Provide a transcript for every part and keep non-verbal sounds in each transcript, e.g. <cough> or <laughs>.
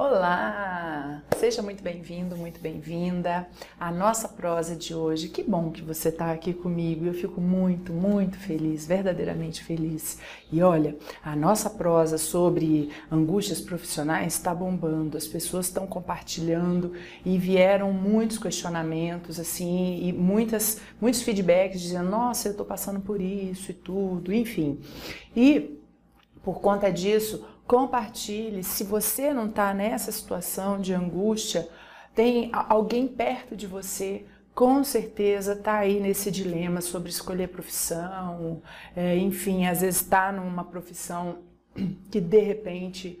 Olá! Seja muito bem-vindo, muito bem-vinda à nossa prosa de hoje. Que bom que você está aqui comigo. Eu fico muito, muito feliz, verdadeiramente feliz. E olha, a nossa prosa sobre angústias profissionais está bombando. As pessoas estão compartilhando e vieram muitos questionamentos, assim, e muitas, muitos feedbacks dizendo: Nossa, eu estou passando por isso e tudo, enfim. E por conta disso, compartilhe. Se você não está nessa situação de angústia, tem alguém perto de você, com certeza está aí nesse dilema sobre escolher profissão, é, enfim, às vezes está numa profissão que de repente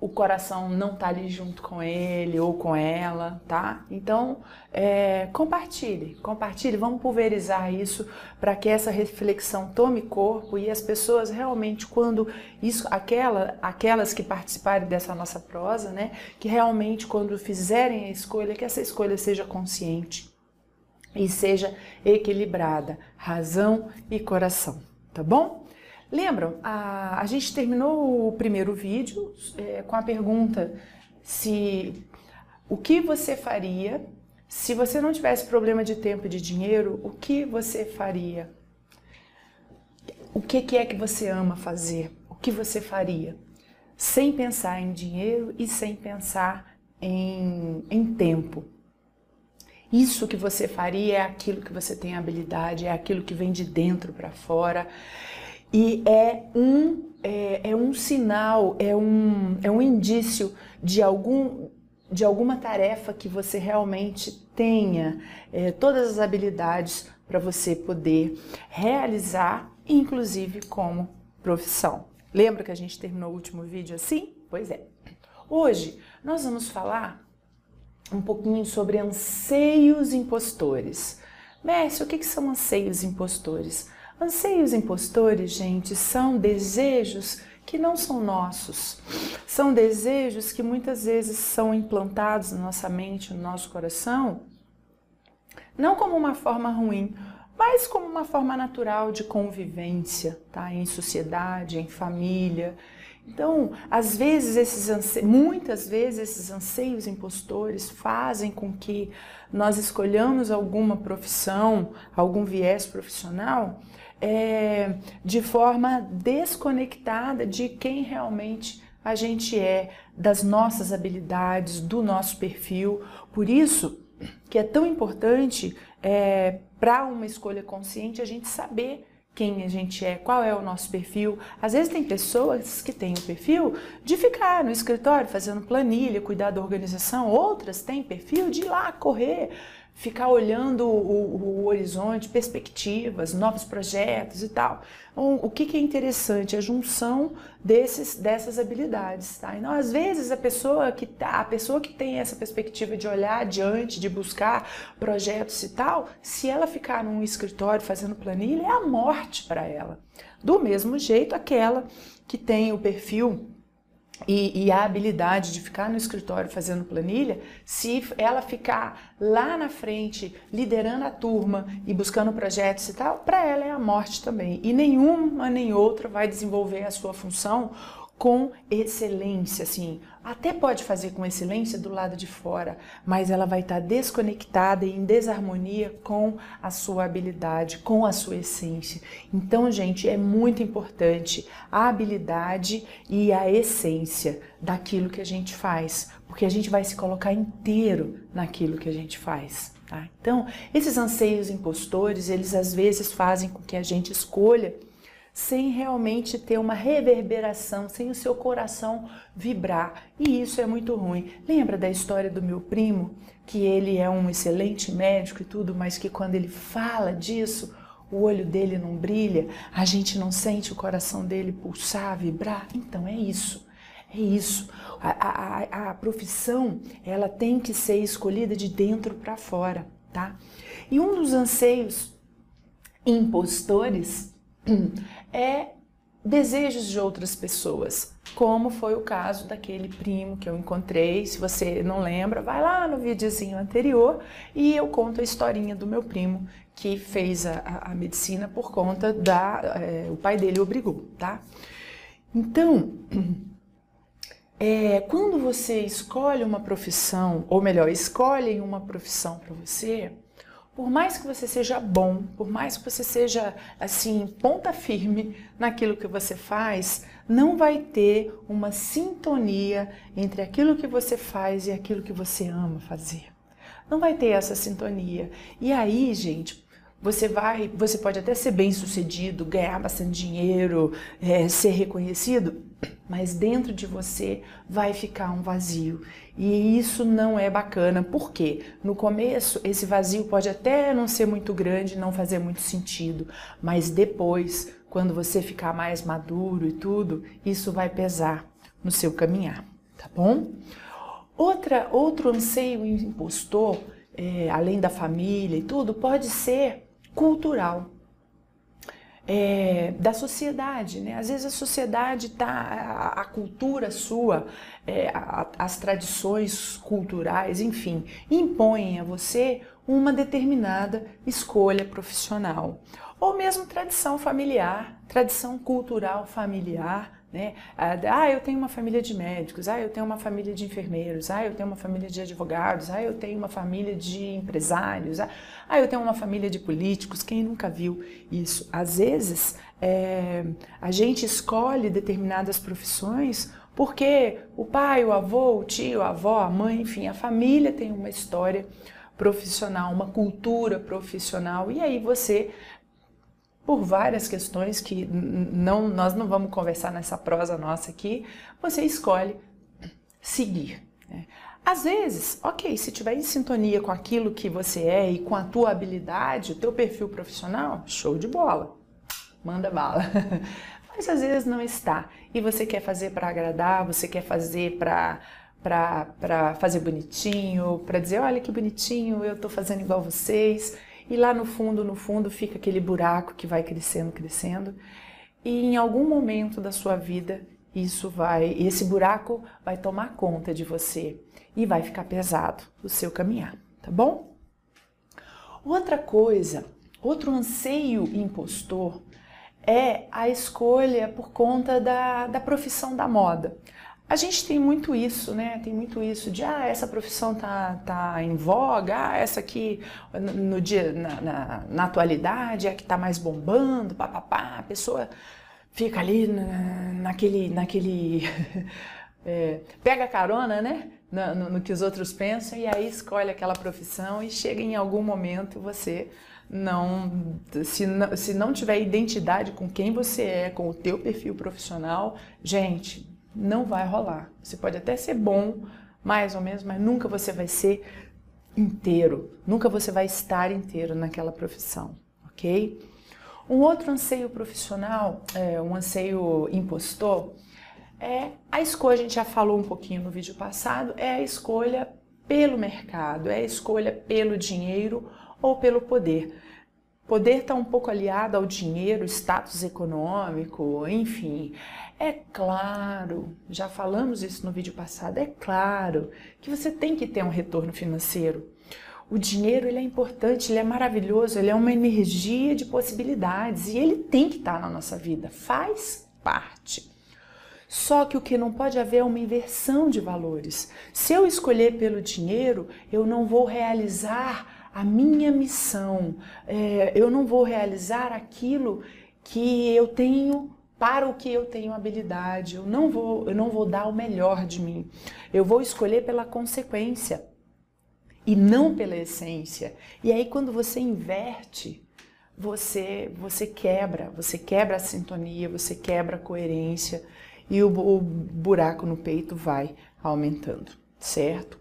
o coração não tá ali junto com ele ou com ela, tá? Então, é, compartilhe, compartilhe, vamos pulverizar isso para que essa reflexão tome corpo e as pessoas realmente, quando isso, aquela, aquelas que participarem dessa nossa prosa, né, que realmente quando fizerem a escolha, que essa escolha seja consciente e seja equilibrada, razão e coração, tá bom? Lembram? A, a gente terminou o primeiro vídeo é, com a pergunta se o que você faria se você não tivesse problema de tempo e de dinheiro, o que você faria? O que, que é que você ama fazer? O que você faria? Sem pensar em dinheiro e sem pensar em, em tempo. Isso que você faria é aquilo que você tem habilidade, é aquilo que vem de dentro para fora, e é um, é, é, um sinal, é um, é um indício de, algum, de alguma tarefa que você realmente tenha é, todas as habilidades para você poder realizar, inclusive como profissão. Lembra que a gente terminou o último vídeo assim? Pois é. Hoje nós vamos falar um pouquinho sobre anseios impostores. Messi, o que, que são anseios impostores? Anseios impostores, gente, são desejos que não são nossos. São desejos que muitas vezes são implantados na nossa mente, no nosso coração, não como uma forma ruim, mas como uma forma natural de convivência, tá? Em sociedade, em família. Então, às vezes esses anse... muitas vezes esses anseios impostores fazem com que nós escolhamos alguma profissão, algum viés profissional é, de forma desconectada de quem realmente a gente é, das nossas habilidades, do nosso perfil. Por isso que é tão importante é, para uma escolha consciente a gente saber quem a gente é, qual é o nosso perfil. Às vezes tem pessoas que têm o perfil de ficar no escritório fazendo planilha, cuidar da organização, outras têm perfil de ir lá correr ficar olhando o, o, horizonte, perspectivas, novos projetos e tal. Então, o que, que, é interessante? A junção desses, dessas habilidades. Tá? Então, às vezes, a pessoa, que tá, a pessoa que tem essa perspectiva de olhar adiante, de buscar projetos e tal, se ela ficar num escritório fazendo planilha, é a morte para ela. Do mesmo jeito, aquela que tem o perfil e, e, a habilidade de ficar no escritório fazendo planilha, se ela ficar lá na frente liderando a turma e buscando projetos e tal, para ela é a morte também. E nenhuma nem outra vai desenvolver a sua função com excelência, assim. Até pode fazer com excelência do lado de fora, mas ela vai estar desconectada e em desarmonia com a sua habilidade, com a sua essência. Então, gente, é muito importante a habilidade e a essência daquilo que a gente faz, porque a gente vai se colocar inteiro naquilo que a gente faz. Tá? Então, esses anseios impostores, eles às vezes fazem com que a gente escolha sem realmente ter uma reverberação, sem o seu coração vibrar. E isso é muito ruim. Lembra da história do meu primo, que ele é um excelente médico e tudo, mas que quando ele fala disso, o olho dele não brilha, a gente não sente o coração dele pulsar, vibrar? Então é isso. É isso. A, a, a profissão ela tem que ser escolhida de dentro para fora, tá? E um dos anseios impostores <clears throat> é desejos de outras pessoas, como foi o caso daquele primo que eu encontrei. Se você não lembra, vai lá no videozinho anterior e eu conto a historinha do meu primo que fez a, a, medicina por conta da. É, o pai dele obrigou, tá? Então, é, <clears throat> quando você escolhe uma profissão, ou melhor, escolhem uma profissão para você, por mais que você seja bom, por mais que você seja assim, ponta firme naquilo que você faz, não vai ter uma sintonia entre aquilo que você faz e aquilo que você ama fazer. Não vai ter essa sintonia. E aí, gente, você vai, você pode até ser bem sucedido, ganhar bastante dinheiro, é, ser reconhecido, mas dentro de você vai ficar um vazio. E isso não é bacana, porque no começo esse vazio pode até não ser muito grande, não fazer muito sentido, mas depois, quando você ficar mais maduro e tudo, isso vai pesar no seu caminhar, tá bom? Outra, outro anseio impostor, é, além da família e tudo, pode ser cultural. É, da sociedade, né? Às vezes a sociedade tá, a, a cultura sua, é, a, as tradições culturais, enfim, impõem a você uma determinada escolha profissional, ou mesmo tradição familiar, tradição cultural familiar, né? Ah, eu tenho uma família de médicos, ah, eu tenho uma família de enfermeiros, ah, eu tenho uma família de advogados, ah, eu tenho uma família de empresários, ah, eu tenho uma família de políticos. Quem nunca viu isso? Às vezes é, a gente escolhe determinadas profissões porque o pai, o avô, o tio, a avó, a mãe, enfim, a família tem uma história profissional, uma cultura profissional, e aí você por várias questões que não, nós não vamos conversar nessa prosa nossa aqui, você escolhe seguir. Né? Às vezes, ok, se tiver em sintonia com aquilo que você é e com a tua habilidade, o teu perfil profissional, show de bola, manda bala. <laughs> Mas às vezes não está e você quer fazer para agradar, você quer fazer para para fazer bonitinho, para dizer, olha que bonitinho, eu estou fazendo igual vocês e lá no fundo, no fundo, fica aquele buraco que vai crescendo, crescendo. E em algum momento da sua vida, isso vai, esse buraco vai tomar conta de você e vai ficar pesado o seu caminhar, tá bom? Outra coisa, outro anseio impostor é a escolha por conta da, da profissão da moda. A gente tem muito isso, né? Tem muito isso de ah, essa profissão tá, tá em voga, ah, essa aqui no dia, na, na, na atualidade é a que tá mais bombando, papapá, a pessoa fica ali na, naquele. naquele é, <laughs> pega carona, né? No, no, no que os outros pensam e aí escolhe aquela profissão e chega em algum momento você não se, não se não tiver identidade com quem você é, com o teu perfil profissional, gente, não vai rolar. Você pode até ser bom, mais ou menos, mas nunca você vai ser inteiro, nunca você vai estar inteiro naquela profissão, ok? Um outro anseio profissional, é, um anseio impostor, é a escolha, a gente já falou um pouquinho no vídeo passado, é a escolha pelo mercado, é a escolha pelo dinheiro ou pelo poder. Poder está um pouco aliado ao dinheiro, status econômico, enfim. É claro, já falamos isso no vídeo passado, é claro que você tem que ter um retorno financeiro. O dinheiro ele é importante, ele é maravilhoso, ele é uma energia de possibilidades e ele tem que estar na nossa vida, faz parte. Só que o que não pode haver é uma inversão de valores. Se eu escolher pelo dinheiro, eu não vou realizar a minha missão, é, eu não vou realizar aquilo que eu tenho para o que eu tenho habilidade, eu não vou, eu não vou dar o melhor de mim. Eu vou escolher pela consequência e não pela essência. E aí quando você inverte, você você quebra, você quebra a sintonia, você quebra a coerência e o, o buraco no peito vai aumentando, certo?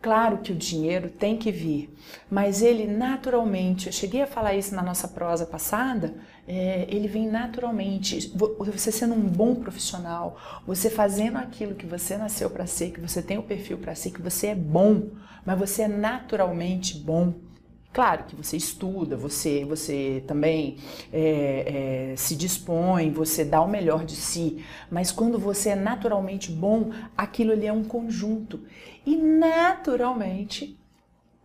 Claro que o dinheiro tem que vir, mas ele naturalmente, eu cheguei a falar isso na nossa prosa passada, é, ele vem naturalmente. Você sendo um bom profissional, você fazendo aquilo que você nasceu para ser, que você tem o perfil para ser, que você é bom, mas você é naturalmente bom. Claro que você estuda, você, você também é, é, se dispõe, você dá o melhor de si, mas quando você é naturalmente bom, aquilo ali é um conjunto e naturalmente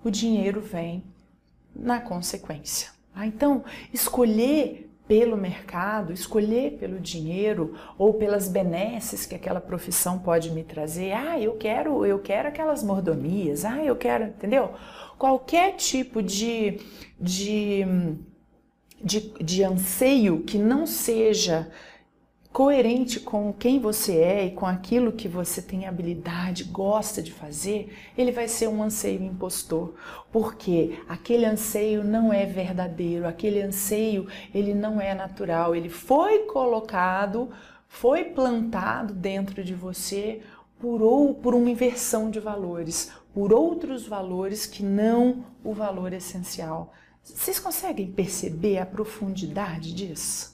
o dinheiro vem na consequência. Ah, então, escolher pelo mercado, escolher pelo dinheiro ou pelas benesses que aquela profissão pode me trazer. Ah, eu quero, eu quero aquelas mordomias. Ah, eu quero, entendeu? Qualquer tipo de de, de, de anseio que não seja coerente com quem você é e com aquilo que você tem habilidade, gosta de fazer, ele vai ser um anseio impostor, porque aquele anseio não é verdadeiro, aquele anseio ele não é natural, ele foi colocado, foi plantado dentro de você por ou por uma inversão de valores, por outros valores que não o valor essencial. Vocês conseguem perceber a profundidade disso?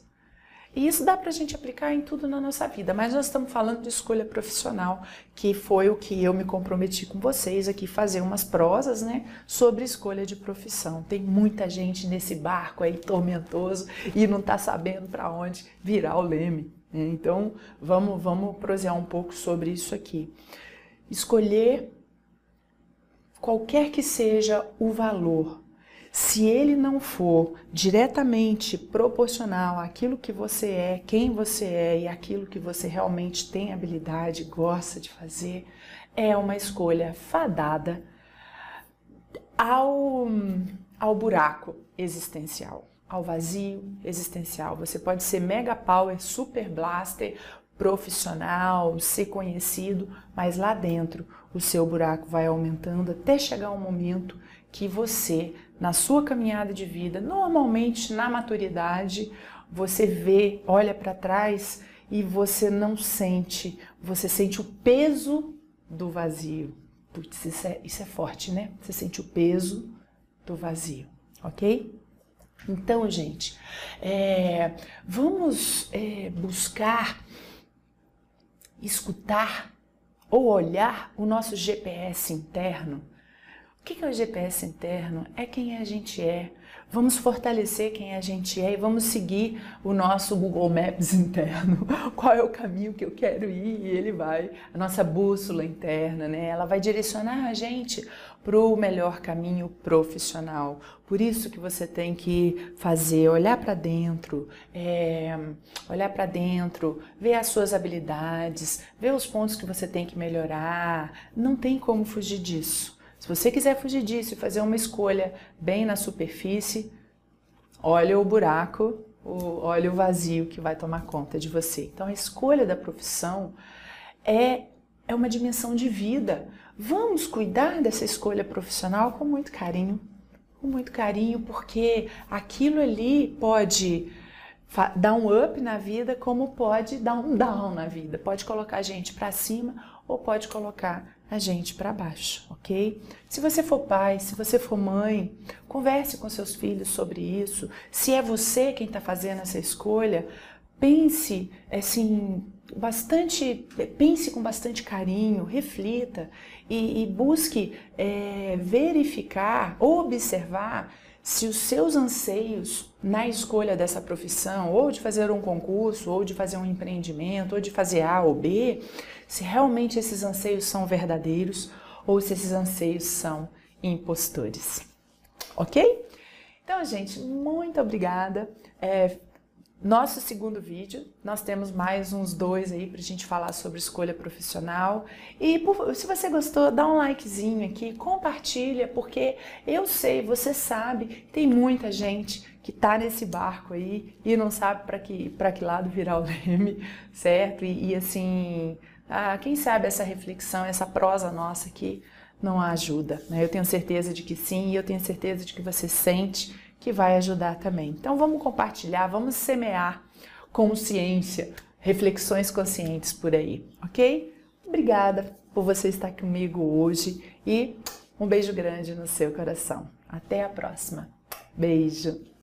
E isso dá para a gente aplicar em tudo na nossa vida, mas nós estamos falando de escolha profissional, que foi o que eu me comprometi com vocês aqui, fazer umas prosas né, sobre escolha de profissão. Tem muita gente nesse barco aí tormentoso e não está sabendo para onde virar o leme. Né? Então vamos, vamos prosear um pouco sobre isso aqui. Escolher qualquer que seja o valor se ele não for diretamente proporcional àquilo que você é, quem você é e aquilo que você realmente tem habilidade, gosta de fazer, é uma escolha fadada ao, ao buraco existencial, ao vazio existencial. Você pode ser mega power, super blaster, profissional, ser conhecido, mas lá dentro o seu buraco vai aumentando até chegar um momento que você, na sua caminhada de vida, normalmente na maturidade, você vê, olha para trás e você não sente, você sente o peso do vazio. Putz, isso é, isso é forte, né? Você sente o peso do vazio, ok? Então, gente, é, vamos é, buscar escutar ou olhar o nosso GPS interno o que é o GPS interno? É quem a gente é. Vamos fortalecer quem a gente é e vamos seguir o nosso Google Maps <laughs> interno. Qual é o caminho que eu quero ir? E ele vai, a nossa bússola interna, né? Ela vai direcionar a gente para o melhor caminho profissional. Por isso que você tem que fazer, olhar para dentro, é, olhar para dentro, ver as suas habilidades, ver os pontos que você tem que melhorar. Não tem como fugir disso. Se você quiser fugir disso e fazer uma escolha bem na superfície, olha o buraco, olha o vazio que vai tomar conta de você. Então, a escolha da profissão é, é uma dimensão de vida. Vamos cuidar dessa escolha profissional com muito carinho, com muito carinho, porque aquilo ali pode dar um up na vida, como pode dar um down na vida. Pode colocar a gente para cima ou pode colocar a gente para baixo, ok? Se você for pai, se você for mãe, converse com seus filhos sobre isso. Se é você quem está fazendo essa escolha, pense assim bastante, pense com bastante carinho, reflita e, e busque é, verificar, observar se os seus anseios na escolha dessa profissão, ou de fazer um concurso, ou de fazer um empreendimento, ou de fazer A ou B, se realmente esses anseios são verdadeiros ou se esses anseios são impostores. Ok? Então, gente, muito obrigada. É, nosso segundo vídeo, nós temos mais uns dois aí para a gente falar sobre escolha profissional. E por, se você gostou, dá um likezinho aqui, compartilha, porque eu sei, você sabe, tem muita gente que está nesse barco aí e não sabe para que, que lado virar o <laughs> leme, certo? E, e assim, ah, quem sabe essa reflexão, essa prosa nossa aqui não ajuda. Né? Eu tenho certeza de que sim, e eu tenho certeza de que você sente que vai ajudar também. Então vamos compartilhar, vamos semear consciência, reflexões conscientes por aí, ok? Obrigada por você estar comigo hoje e um beijo grande no seu coração. Até a próxima. Beijo!